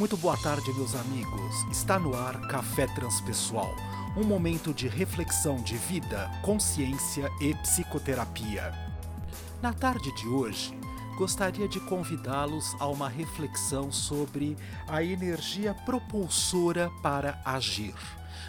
Muito boa tarde, meus amigos. Está no ar Café Transpessoal, um momento de reflexão de vida, consciência e psicoterapia. Na tarde de hoje, gostaria de convidá-los a uma reflexão sobre a energia propulsora para agir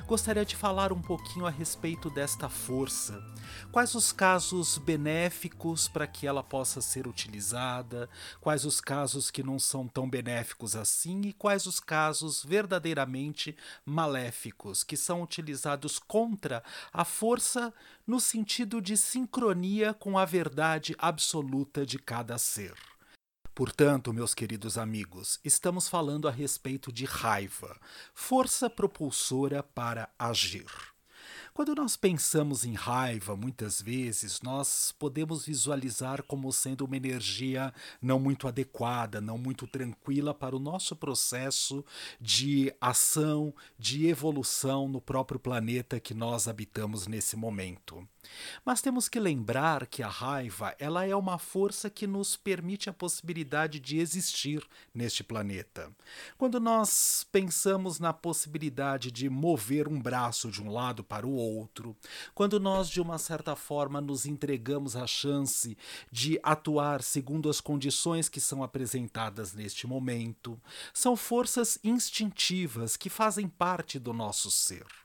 gostaria de falar um pouquinho a respeito desta força. Quais os casos benéficos para que ela possa ser utilizada, quais os casos que não são tão benéficos assim e quais os casos verdadeiramente maléficos que são utilizados contra a força no sentido de sincronia com a verdade absoluta de cada ser. Portanto, meus queridos amigos, estamos falando a respeito de raiva, força propulsora para agir. Quando nós pensamos em raiva, muitas vezes nós podemos visualizar como sendo uma energia não muito adequada, não muito tranquila para o nosso processo de ação, de evolução no próprio planeta que nós habitamos nesse momento. Mas temos que lembrar que a raiva, ela é uma força que nos permite a possibilidade de existir neste planeta. Quando nós pensamos na possibilidade de mover um braço de um lado para o outro, quando nós de uma certa forma nos entregamos à chance de atuar segundo as condições que são apresentadas neste momento, são forças instintivas que fazem parte do nosso ser.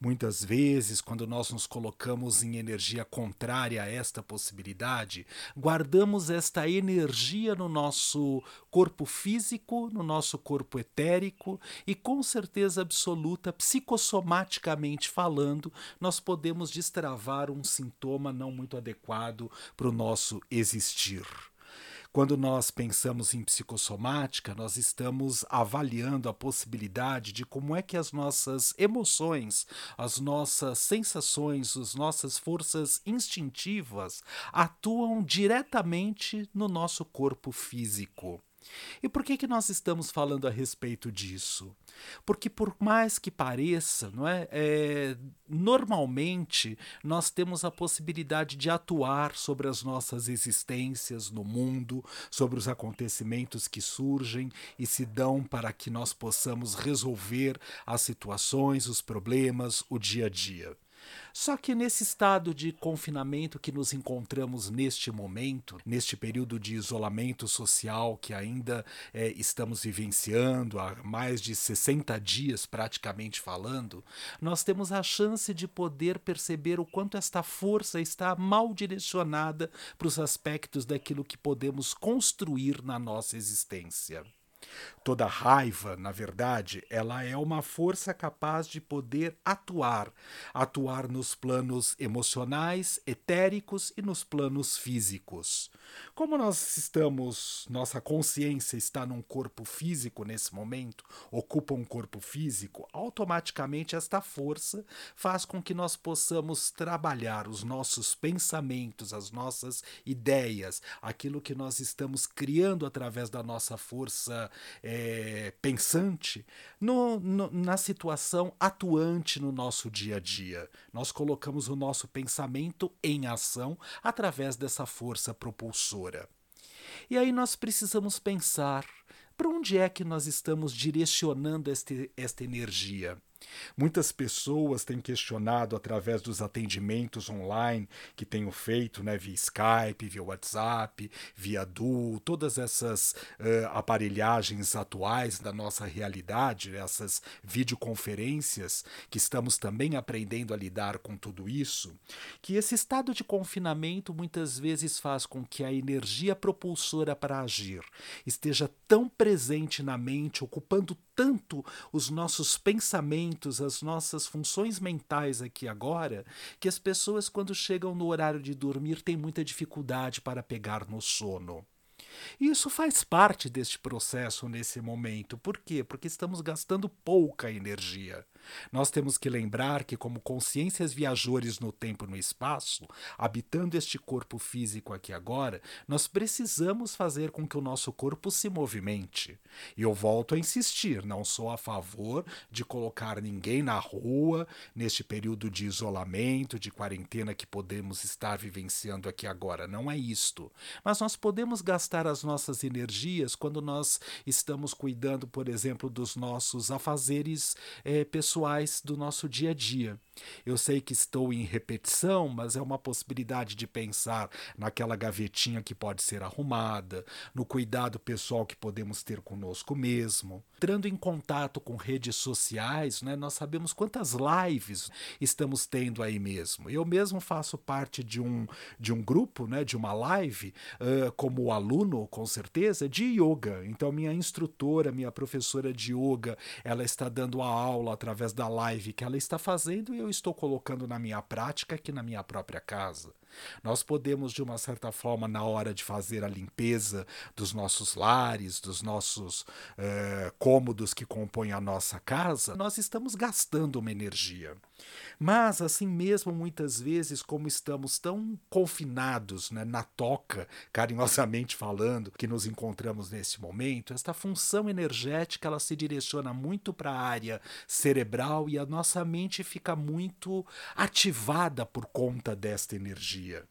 Muitas vezes, quando nós nos colocamos em energia contrária a esta possibilidade, guardamos esta energia no nosso corpo físico, no nosso corpo etérico e, com certeza absoluta, psicossomaticamente falando, nós podemos destravar um sintoma não muito adequado para o nosso existir. Quando nós pensamos em psicossomática, nós estamos avaliando a possibilidade de como é que as nossas emoções, as nossas sensações, as nossas forças instintivas atuam diretamente no nosso corpo físico. E por que, que nós estamos falando a respeito disso? Porque, por mais que pareça, não é, é, normalmente nós temos a possibilidade de atuar sobre as nossas existências no mundo, sobre os acontecimentos que surgem e se dão para que nós possamos resolver as situações, os problemas, o dia a dia. Só que nesse estado de confinamento que nos encontramos neste momento, neste período de isolamento social que ainda é, estamos vivenciando há mais de 60 dias, praticamente falando, nós temos a chance de poder perceber o quanto esta força está mal direcionada para os aspectos daquilo que podemos construir na nossa existência. Toda raiva, na verdade, ela é uma força capaz de poder atuar, atuar nos planos emocionais, etéricos e nos planos físicos. Como nós estamos, nossa consciência está num corpo físico nesse momento, ocupa um corpo físico, automaticamente esta força faz com que nós possamos trabalhar os nossos pensamentos, as nossas ideias, aquilo que nós estamos criando através da nossa força é, pensante no, no, na situação atuante no nosso dia a dia. Nós colocamos o nosso pensamento em ação através dessa força propulsora. E aí nós precisamos pensar para onde é que nós estamos direcionando este, esta energia. Muitas pessoas têm questionado através dos atendimentos online que tenho feito, né, via Skype, via WhatsApp, via Duo, todas essas uh, aparelhagens atuais da nossa realidade, essas videoconferências que estamos também aprendendo a lidar com tudo isso, que esse estado de confinamento muitas vezes faz com que a energia propulsora para agir esteja tão presente na mente, ocupando tanto os nossos pensamentos, as nossas funções mentais aqui agora, que as pessoas, quando chegam no horário de dormir, têm muita dificuldade para pegar no sono. E isso faz parte deste processo nesse momento. Por quê? Porque estamos gastando pouca energia. Nós temos que lembrar que, como consciências viajores no tempo e no espaço, habitando este corpo físico aqui agora, nós precisamos fazer com que o nosso corpo se movimente. E eu volto a insistir: não sou a favor de colocar ninguém na rua neste período de isolamento, de quarentena que podemos estar vivenciando aqui agora. Não é isto. Mas nós podemos gastar as nossas energias quando nós estamos cuidando, por exemplo, dos nossos afazeres é, pessoais do nosso dia a dia. Eu sei que estou em repetição, mas é uma possibilidade de pensar naquela gavetinha que pode ser arrumada, no cuidado pessoal que podemos ter conosco mesmo. Entrando em contato com redes sociais, né, nós sabemos quantas lives estamos tendo aí mesmo. Eu mesmo faço parte de um, de um grupo, né, de uma live, uh, como aluno, com certeza, de yoga. Então, minha instrutora, minha professora de yoga, ela está dando a aula através da live que ela está fazendo e eu estou colocando na minha prática aqui na minha própria casa. Nós podemos, de uma certa forma, na hora de fazer a limpeza dos nossos lares, dos nossos eh, cômodos que compõem a nossa casa, nós estamos gastando uma energia. Mas, assim mesmo, muitas vezes, como estamos tão confinados né, na toca, carinhosamente falando, que nos encontramos nesse momento, esta função energética ela se direciona muito para a área cerebral e a nossa mente fica muito ativada por conta desta energia.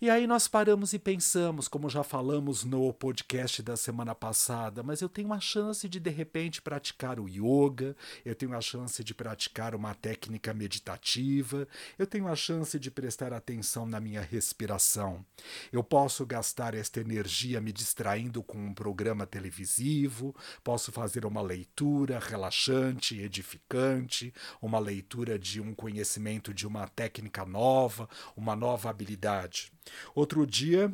E aí nós paramos e pensamos, como já falamos no podcast da semana passada, mas eu tenho uma chance de de repente praticar o yoga, eu tenho a chance de praticar uma técnica meditativa, eu tenho a chance de prestar atenção na minha respiração. Eu posso gastar esta energia me distraindo com um programa televisivo, posso fazer uma leitura relaxante, edificante, uma leitura de um conhecimento de uma técnica nova, uma nova habilidade. Outro dia,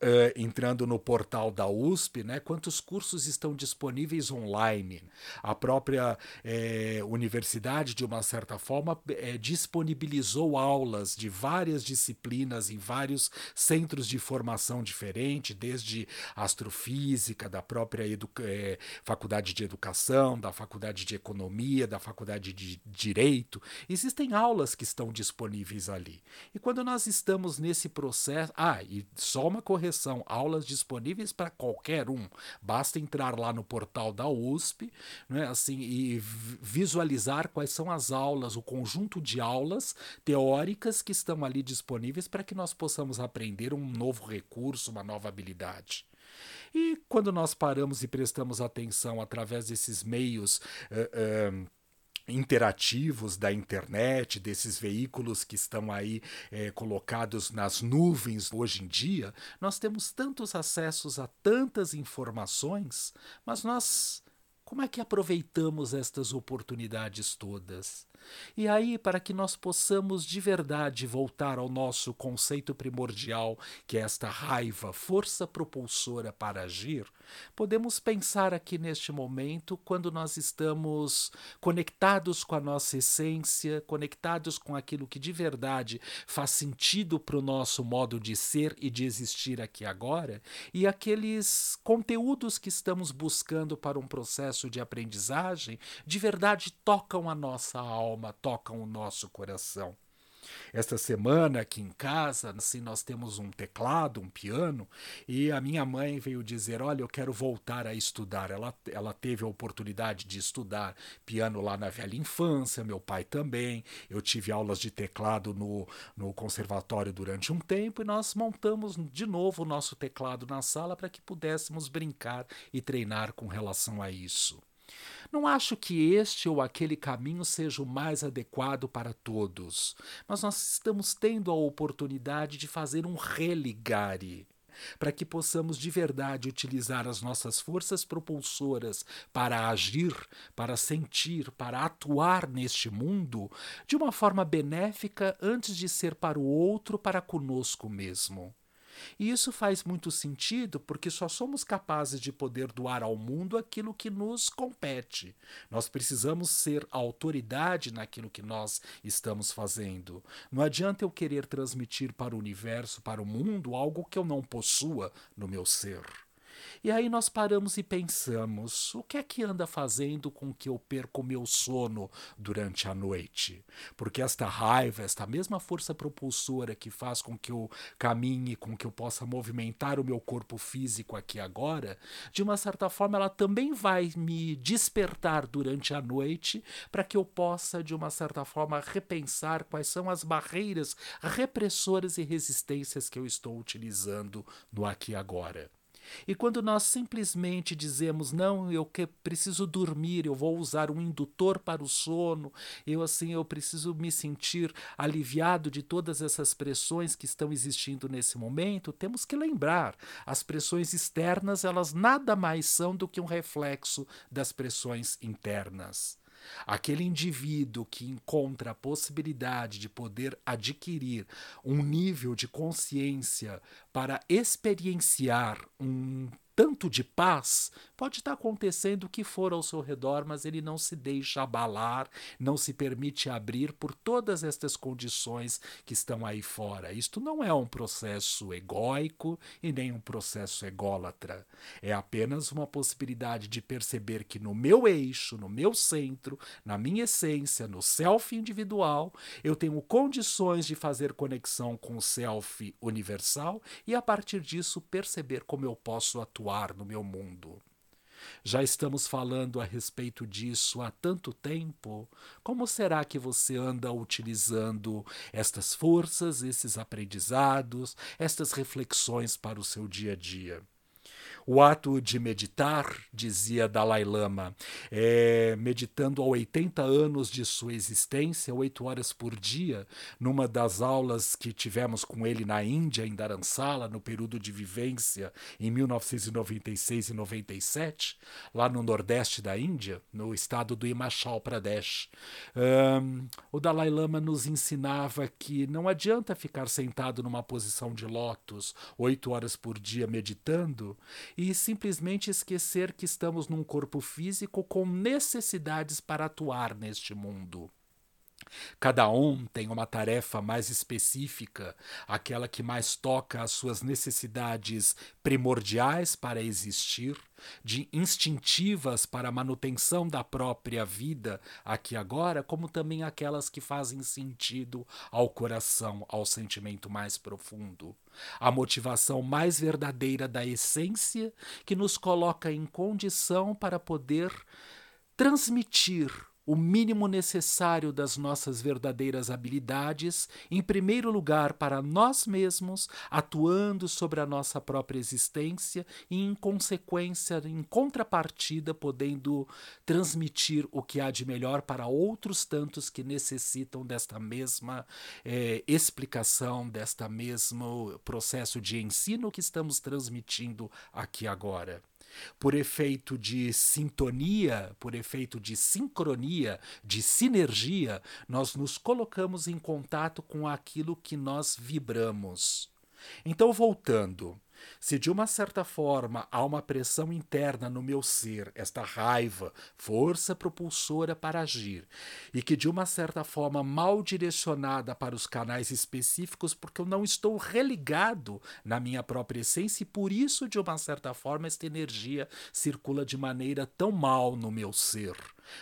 Uh, entrando no portal da USP, né, quantos cursos estão disponíveis online. A própria é, universidade, de uma certa forma, é, disponibilizou aulas de várias disciplinas em vários centros de formação diferentes, desde astrofísica, da própria faculdade de educação, da faculdade de economia, da faculdade de direito. Existem aulas que estão disponíveis ali. E quando nós estamos nesse processo. Ah, e só uma correção correção, aulas disponíveis para qualquer um. Basta entrar lá no portal da USP, né, assim, e visualizar quais são as aulas, o conjunto de aulas teóricas que estão ali disponíveis para que nós possamos aprender um novo recurso, uma nova habilidade. E quando nós paramos e prestamos atenção através desses meios uh, uh, interativos da internet, desses veículos que estão aí é, colocados nas nuvens hoje em dia, nós temos tantos acessos a tantas informações, mas nós como é que aproveitamos estas oportunidades todas? E aí, para que nós possamos de verdade voltar ao nosso conceito primordial, que é esta raiva, força propulsora para agir, podemos pensar aqui neste momento, quando nós estamos conectados com a nossa essência, conectados com aquilo que de verdade faz sentido para o nosso modo de ser e de existir aqui agora, e aqueles conteúdos que estamos buscando para um processo de aprendizagem de verdade tocam a nossa alma alma, tocam o nosso coração. Esta semana aqui em casa, assim, nós temos um teclado, um piano, e a minha mãe veio dizer: Olha, eu quero voltar a estudar. Ela, ela teve a oportunidade de estudar piano lá na velha infância, meu pai também. Eu tive aulas de teclado no, no conservatório durante um tempo, e nós montamos de novo o nosso teclado na sala para que pudéssemos brincar e treinar com relação a isso. Não acho que este ou aquele caminho seja o mais adequado para todos, mas nós estamos tendo a oportunidade de fazer um religare para que possamos de verdade utilizar as nossas forças propulsoras para agir, para sentir, para atuar neste mundo de uma forma benéfica antes de ser para o outro, para conosco mesmo. E isso faz muito sentido porque só somos capazes de poder doar ao mundo aquilo que nos compete. Nós precisamos ser autoridade naquilo que nós estamos fazendo. Não adianta eu querer transmitir para o universo, para o mundo, algo que eu não possua no meu ser. E aí nós paramos e pensamos: o que é que anda fazendo com que eu perca o meu sono durante a noite? Porque esta raiva, esta mesma força propulsora que faz com que eu caminhe, com que eu possa movimentar o meu corpo físico aqui agora, de uma certa forma ela também vai me despertar durante a noite para que eu possa, de uma certa forma, repensar quais são as barreiras repressoras e resistências que eu estou utilizando no aqui e agora. E quando nós simplesmente dizemos, não, eu que preciso dormir, eu vou usar um indutor para o sono, eu assim, eu preciso me sentir aliviado de todas essas pressões que estão existindo nesse momento, temos que lembrar, as pressões externas, elas nada mais são do que um reflexo das pressões internas. Aquele indivíduo que encontra a possibilidade de poder adquirir um nível de consciência para experienciar um tanto de paz, pode estar acontecendo o que for ao seu redor, mas ele não se deixa abalar, não se permite abrir por todas estas condições que estão aí fora. Isto não é um processo egóico e nem um processo ególatra. É apenas uma possibilidade de perceber que no meu eixo, no meu centro, na minha essência, no self individual, eu tenho condições de fazer conexão com o self universal e a partir disso perceber como eu posso atuar atuar no meu mundo. Já estamos falando a respeito disso há tanto tempo. Como será que você anda utilizando estas forças, esses aprendizados, estas reflexões para o seu dia a dia? O ato de meditar, dizia Dalai Lama, é, meditando há 80 anos de sua existência, oito horas por dia, numa das aulas que tivemos com ele na Índia, em Dharamsala, no período de vivência em 1996 e 97, lá no nordeste da Índia, no estado do Himachal Pradesh. Um, o Dalai Lama nos ensinava que não adianta ficar sentado numa posição de lótus oito horas por dia meditando e simplesmente esquecer que estamos num corpo físico com necessidades para atuar neste mundo. Cada um tem uma tarefa mais específica, aquela que mais toca às suas necessidades primordiais para existir, de instintivas para a manutenção da própria vida aqui agora, como também aquelas que fazem sentido ao coração, ao sentimento mais profundo. A motivação mais verdadeira da essência que nos coloca em condição para poder transmitir o mínimo necessário das nossas verdadeiras habilidades, em primeiro lugar para nós mesmos, atuando sobre a nossa própria existência e, em consequência, em contrapartida, podendo transmitir o que há de melhor para outros tantos que necessitam desta mesma eh, explicação, desta mesmo processo de ensino que estamos transmitindo aqui agora por efeito de sintonia, por efeito de sincronia, de sinergia, nós nos colocamos em contato com aquilo que nós vibramos. Então, voltando, se de uma certa forma há uma pressão interna no meu ser, esta raiva, força propulsora para agir, e que de uma certa forma mal direcionada para os canais específicos, porque eu não estou religado na minha própria essência, e por isso, de uma certa forma, esta energia circula de maneira tão mal no meu ser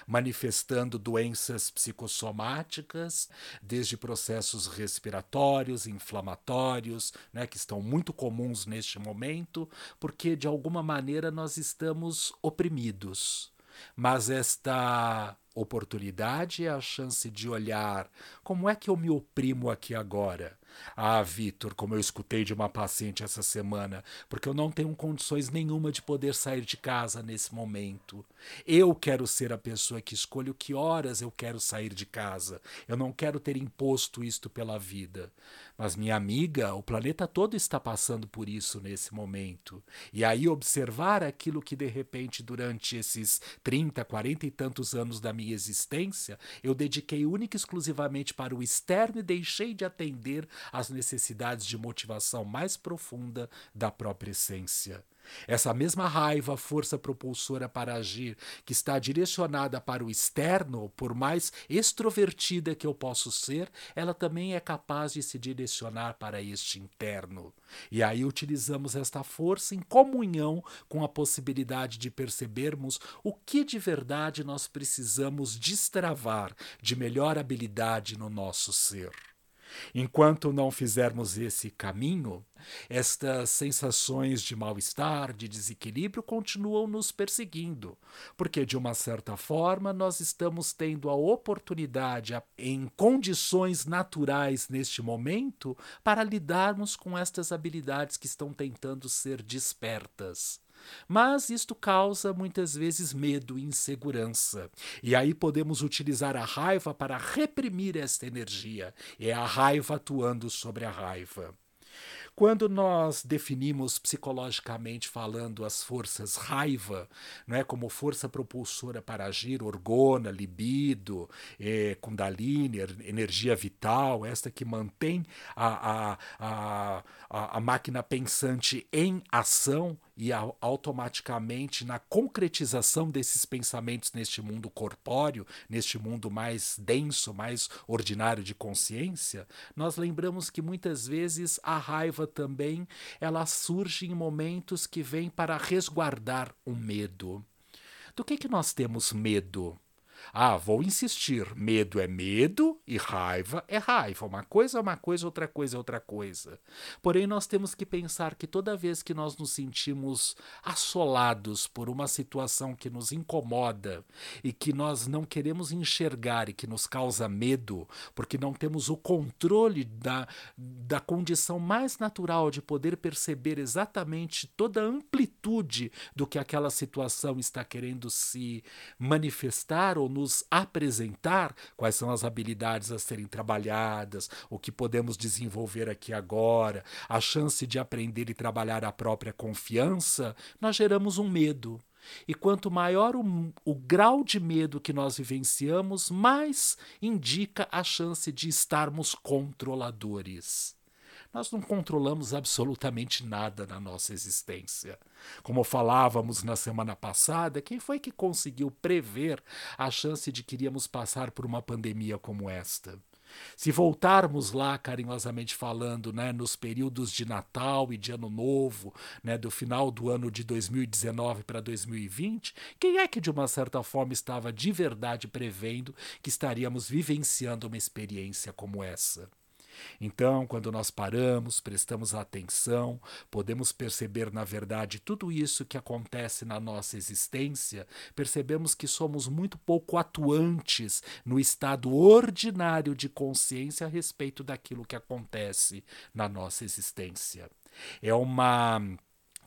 manifestando doenças psicossomáticas, desde processos respiratórios, inflamatórios, né, que estão muito comuns neste momento, porque de alguma maneira nós estamos oprimidos. Mas esta oportunidade é a chance de olhar como é que eu me oprimo aqui agora ah, Vitor, como eu escutei de uma paciente essa semana, porque eu não tenho condições nenhuma de poder sair de casa nesse momento. Eu quero ser a pessoa que escolhe que horas eu quero sair de casa. Eu não quero ter imposto isto pela vida. Mas, minha amiga, o planeta todo está passando por isso nesse momento. E aí, observar aquilo que, de repente, durante esses 30, 40 e tantos anos da minha existência, eu dediquei única e exclusivamente para o externo e deixei de atender às necessidades de motivação mais profunda da própria essência. Essa mesma raiva, força propulsora para agir, que está direcionada para o externo, por mais extrovertida que eu possa ser, ela também é capaz de se direcionar para este interno. E aí utilizamos esta força em comunhão com a possibilidade de percebermos o que de verdade nós precisamos destravar de melhor habilidade no nosso ser. Enquanto não fizermos esse caminho, estas sensações de mal-estar, de desequilíbrio continuam nos perseguindo, porque de uma certa forma nós estamos tendo a oportunidade, em condições naturais neste momento, para lidarmos com estas habilidades que estão tentando ser despertas. Mas isto causa muitas vezes medo e insegurança. E aí podemos utilizar a raiva para reprimir esta energia. É a raiva atuando sobre a raiva. Quando nós definimos psicologicamente falando as forças raiva, não é como força propulsora para agir, orgona, libido, é, kundalini, energia vital, esta que mantém a, a, a, a máquina pensante em ação, e automaticamente na concretização desses pensamentos neste mundo corpóreo, neste mundo mais denso, mais ordinário de consciência, nós lembramos que muitas vezes a raiva também ela surge em momentos que vêm para resguardar o medo. Do que que nós temos medo? Ah, vou insistir. Medo é medo e raiva é raiva. Uma coisa é uma coisa, outra coisa é outra coisa. Porém, nós temos que pensar que toda vez que nós nos sentimos assolados por uma situação que nos incomoda e que nós não queremos enxergar e que nos causa medo, porque não temos o controle da, da condição mais natural de poder perceber exatamente toda a amplitude do que aquela situação está querendo se manifestar ou nos apresentar quais são as habilidades a serem trabalhadas, o que podemos desenvolver aqui agora, a chance de aprender e trabalhar a própria confiança, nós geramos um medo. E quanto maior o, o, grau de medo que nós vivenciamos, mais indica a chance de estarmos controladores. Nós não controlamos absolutamente nada na nossa existência. Como falávamos na semana passada, quem foi que conseguiu prever a chance de que iríamos passar por uma pandemia como esta? Se voltarmos lá, carinhosamente falando, né, nos períodos de Natal e de Ano Novo, né, do final do ano de 2019 para 2020, quem é que de uma certa forma estava de verdade prevendo que estaríamos vivenciando uma experiência como essa? Então, quando nós paramos, prestamos atenção, podemos perceber, na verdade, tudo isso que acontece na nossa existência, percebemos que somos muito pouco atuantes no estado ordinário de consciência a respeito daquilo que acontece na nossa existência. É uma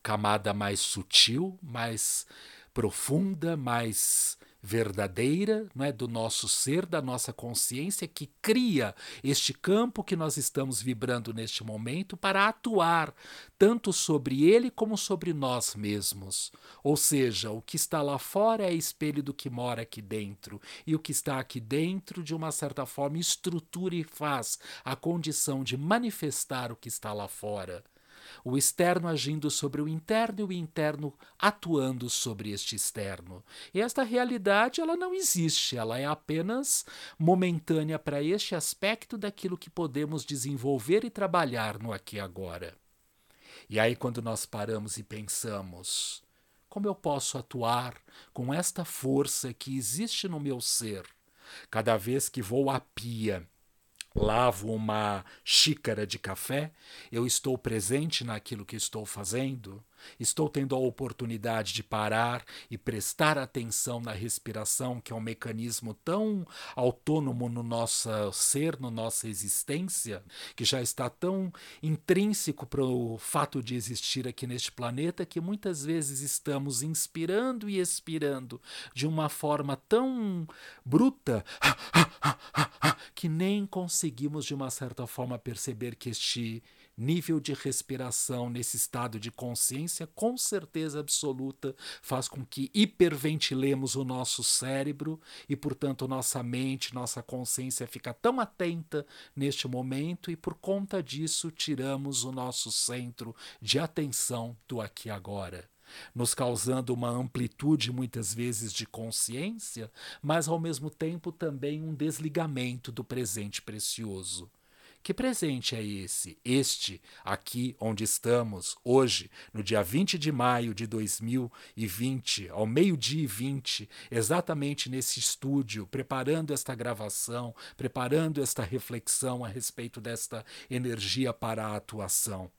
camada mais sutil, mais profunda, mais verdadeira, não é, do nosso ser, da nossa consciência que cria este campo que nós estamos vibrando neste momento para atuar tanto sobre ele como sobre nós mesmos. Ou seja, o que está lá fora é espelho do que mora aqui dentro, e o que está aqui dentro, de uma certa forma, estrutura e faz a condição de manifestar o que está lá fora o externo agindo sobre o interno e o interno atuando sobre este externo. E esta realidade ela não existe, ela é apenas momentânea para este aspecto daquilo que podemos desenvolver e trabalhar no aqui e agora. E aí quando nós paramos e pensamos, como eu posso atuar com esta força que existe no meu ser? Cada vez que vou à pia lavo uma xícara de café, eu estou presente naquilo que estou fazendo, estou tendo a oportunidade de parar e prestar atenção na respiração, que é um mecanismo tão autônomo no nosso ser, na nossa existência, que já está tão intrínseco para o fato de existir aqui neste planeta, que muitas vezes estamos inspirando e expirando de uma forma tão bruta que nem conseguimos, de uma certa forma, perceber que este nível de respiração nesse estado de consciência, com certeza absoluta, faz com que hiperventilemos o nosso cérebro e, portanto, nossa mente, nossa consciência fica tão atenta neste momento e, por conta disso, tiramos o nosso centro de atenção do aqui e agora nos causando uma amplitude muitas vezes de consciência, mas ao mesmo tempo também um desligamento do presente precioso. Que presente é esse? Este, aqui onde estamos, hoje, no dia 20 de maio de 2020, ao meio-dia e 20, exatamente nesse estúdio, preparando esta gravação, preparando esta reflexão a respeito desta energia para a atuação.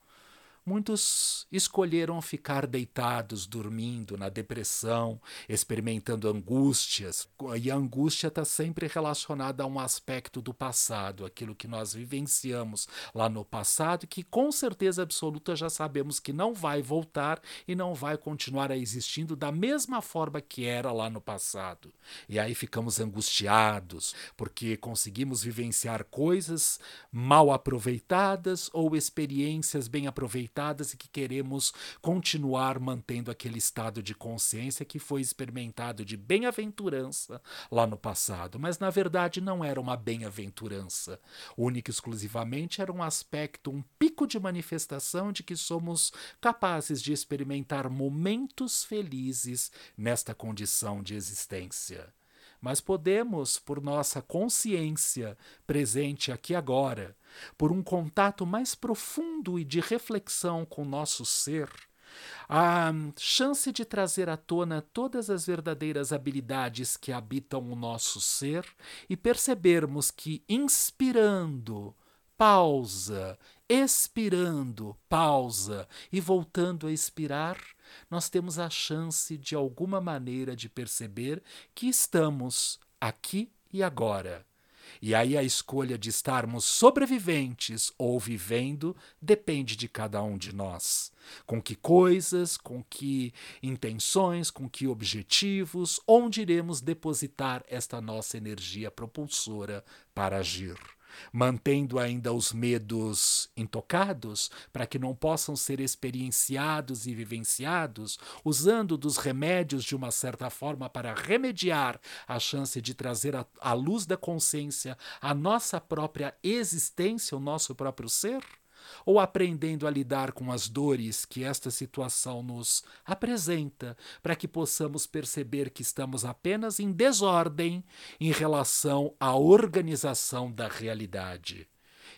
Muitos escolheram ficar deitados, dormindo, na depressão, experimentando angústias. E a angústia está sempre relacionada a um aspecto do passado, aquilo que nós vivenciamos lá no passado, que com certeza absoluta já sabemos que não vai voltar e não vai continuar existindo da mesma forma que era lá no passado. E aí ficamos angustiados, porque conseguimos vivenciar coisas mal aproveitadas ou experiências bem aproveitadas e que queremos continuar mantendo aquele estado de consciência que foi experimentado de bem-aventurança lá no passado, mas na verdade não era uma bem-aventurança. Única e exclusivamente era um aspecto, um pico de manifestação de que somos capazes de experimentar momentos felizes nesta condição de existência mas podemos, por nossa consciência presente aqui agora, por um contato mais profundo e de reflexão com nosso ser, a chance de trazer à tona todas as verdadeiras habilidades que habitam o nosso ser e percebermos que, inspirando, pausa, expirando, pausa e voltando a expirar, nós temos a chance de alguma maneira de perceber que estamos aqui e agora. E aí a escolha de estarmos sobreviventes ou vivendo depende de cada um de nós. Com que coisas, com que intenções, com que objetivos, onde iremos depositar esta nossa energia propulsora para agir mantendo ainda os medos intocados, para que não possam ser experienciados e vivenciados, usando dos remédios de uma certa forma para remediar a chance de trazer à luz da consciência a nossa própria existência, o nosso próprio ser? Ou aprendendo a lidar com as dores que esta situação nos apresenta, para que possamos perceber que estamos apenas em desordem em relação à organização da realidade.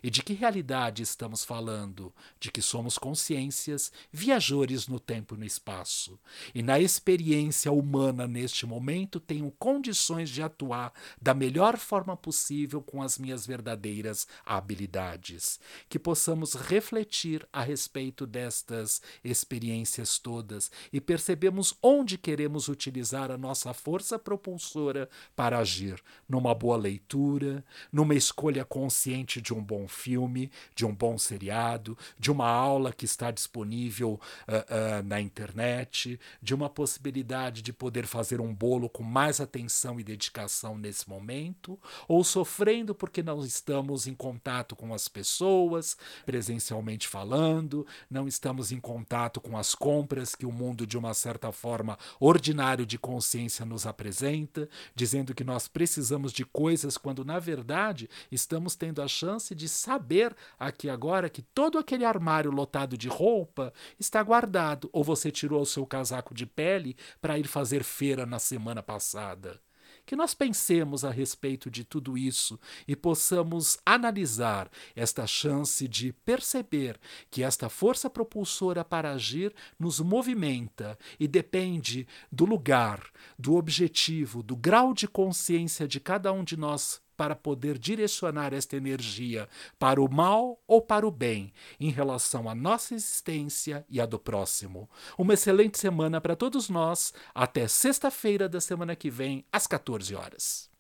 E de que realidade estamos falando? De que somos consciências, viajores no tempo e no espaço. E na experiência humana neste momento tenho condições de atuar da melhor forma possível com as minhas verdadeiras habilidades. Que possamos refletir a respeito destas experiências todas e percebemos onde queremos utilizar a nossa força propulsora para agir. Numa boa leitura, numa escolha consciente de um bom filme, de um bom seriado, de uma aula que está disponível uh, uh, na internet, de uma possibilidade de poder fazer um bolo com mais atenção e dedicação nesse momento, ou sofrendo porque não estamos em contato com as pessoas, presencialmente falando, não estamos em contato com as compras que o mundo, de uma certa forma, ordinário de consciência nos apresenta, dizendo que nós precisamos de coisas quando, na verdade, estamos tendo a chance de saber aqui agora que todo aquele armário lotado de roupa está guardado, ou você tirou o seu casaco de pele para ir fazer feira na semana passada. Que nós pensemos a respeito de tudo isso e possamos analisar esta chance de perceber que esta força propulsora para agir nos movimenta e depende do lugar, do objetivo, do grau de consciência de cada um de nós para poder direcionar esta energia para o mal ou para o bem em relação à nossa existência e à do próximo. Uma excelente semana para todos nós. Até sexta-feira da semana que vem, às 14 horas.